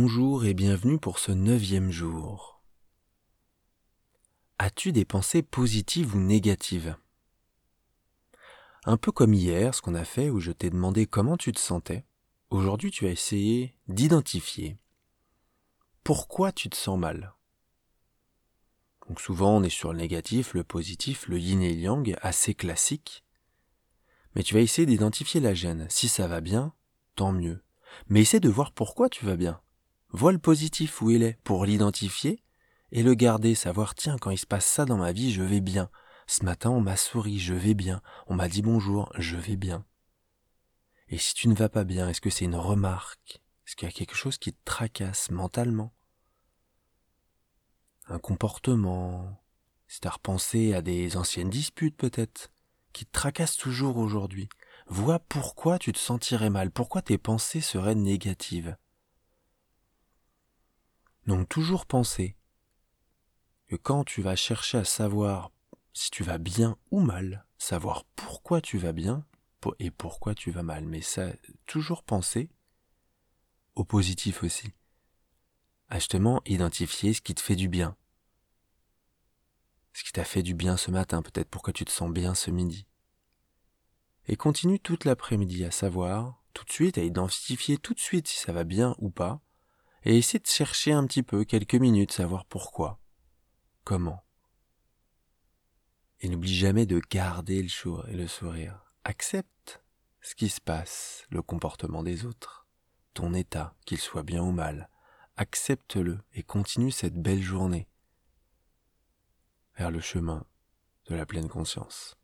Bonjour et bienvenue pour ce neuvième jour. As-tu des pensées positives ou négatives? Un peu comme hier, ce qu'on a fait où je t'ai demandé comment tu te sentais, aujourd'hui tu vas essayer d'identifier pourquoi tu te sens mal? Donc souvent on est sur le négatif, le positif, le yin et yang, assez classique. Mais tu vas essayer d'identifier la gêne. Si ça va bien, tant mieux. Mais essaie de voir pourquoi tu vas bien. Vois le positif où il est pour l'identifier et le garder, savoir tiens, quand il se passe ça dans ma vie, je vais bien. Ce matin, on m'a souri, je vais bien. On m'a dit bonjour, je vais bien. Et si tu ne vas pas bien, est-ce que c'est une remarque? Est-ce qu'il y a quelque chose qui te tracasse mentalement? Un comportement? Si t'as repensé à des anciennes disputes peut-être, qui te tracassent toujours aujourd'hui, vois pourquoi tu te sentirais mal, pourquoi tes pensées seraient négatives? Donc toujours penser que quand tu vas chercher à savoir si tu vas bien ou mal, savoir pourquoi tu vas bien et pourquoi tu vas mal, mais ça, toujours penser au positif aussi, à justement identifier ce qui te fait du bien, ce qui t'a fait du bien ce matin, peut-être pourquoi tu te sens bien ce midi. Et continue toute l'après-midi à savoir, tout de suite, à identifier tout de suite si ça va bien ou pas, et essaie de chercher un petit peu, quelques minutes, savoir pourquoi, comment. Et n'oublie jamais de garder le sourire. Accepte ce qui se passe, le comportement des autres, ton état, qu'il soit bien ou mal. Accepte-le et continue cette belle journée vers le chemin de la pleine conscience.